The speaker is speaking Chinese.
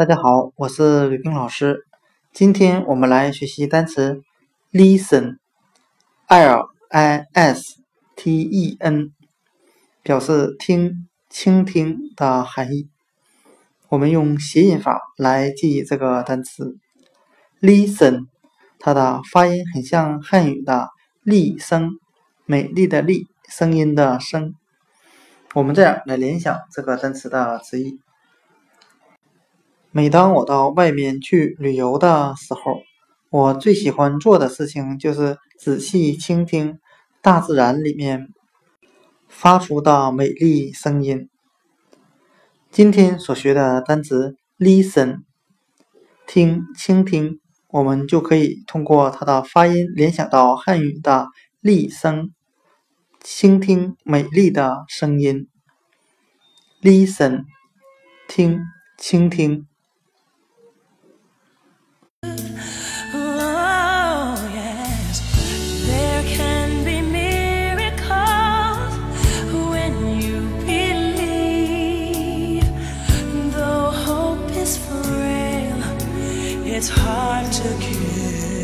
大家好，我是吕冰老师。今天我们来学习单词 listen，l i s t e n，表示听、倾听的含义。我们用谐音法来记忆这个单词 listen，它的发音很像汉语的“丽声”，美丽的“丽”，声音的“声”。我们这样来联想这个单词的词义。每当我到外面去旅游的时候，我最喜欢做的事情就是仔细倾听大自然里面发出的美丽声音。今天所学的单词 “listen”，听、倾听，我们就可以通过它的发音联想到汉语的“厉声”，倾听美丽的声音。listen，听、倾听。it's hard to kiss.